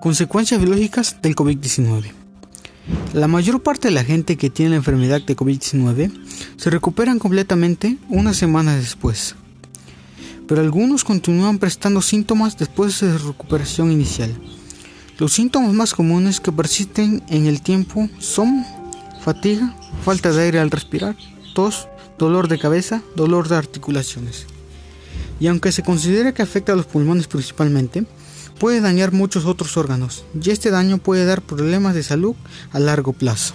Consecuencias biológicas del COVID-19. La mayor parte de la gente que tiene la enfermedad de COVID-19 se recuperan completamente unas semanas después, pero algunos continúan prestando síntomas después de su recuperación inicial. Los síntomas más comunes que persisten en el tiempo son fatiga, falta de aire al respirar, tos, dolor de cabeza, dolor de articulaciones. Y aunque se considera que afecta a los pulmones principalmente, puede dañar muchos otros órganos y este daño puede dar problemas de salud a largo plazo.